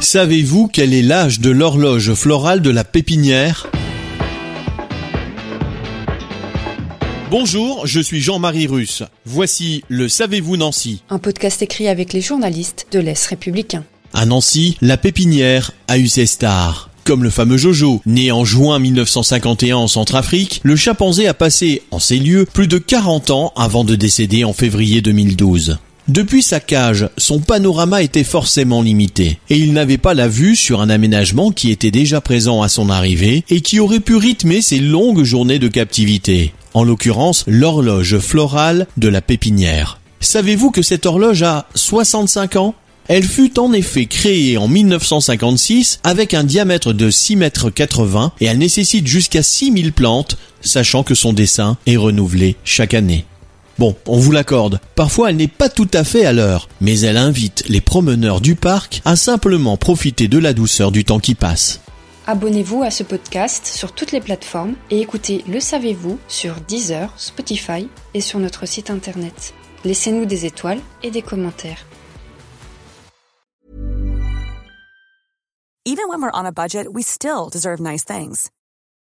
Savez-vous quel est l'âge de l'horloge florale de la pépinière Bonjour, je suis Jean-Marie Russe. Voici le Savez-vous Nancy Un podcast écrit avec les journalistes de l'Est républicain. À Nancy, la pépinière a eu ses stars. Comme le fameux Jojo, né en juin 1951 en Centrafrique, le chimpanzé a passé en ces lieux plus de 40 ans avant de décéder en février 2012. Depuis sa cage, son panorama était forcément limité, et il n'avait pas la vue sur un aménagement qui était déjà présent à son arrivée et qui aurait pu rythmer ses longues journées de captivité. En l'occurrence, l'horloge florale de la pépinière. Savez-vous que cette horloge a 65 ans? Elle fut en effet créée en 1956 avec un diamètre de 6 mètres 80 et elle nécessite jusqu'à 6000 plantes, sachant que son dessin est renouvelé chaque année. Bon, on vous l'accorde, parfois elle n'est pas tout à fait à l'heure, mais elle invite les promeneurs du parc à simplement profiter de la douceur du temps qui passe. Abonnez-vous à ce podcast sur toutes les plateformes et écoutez Le Savez-vous sur Deezer, Spotify et sur notre site internet. Laissez-nous des étoiles et des commentaires. Even when we're on a budget, we still deserve nice things.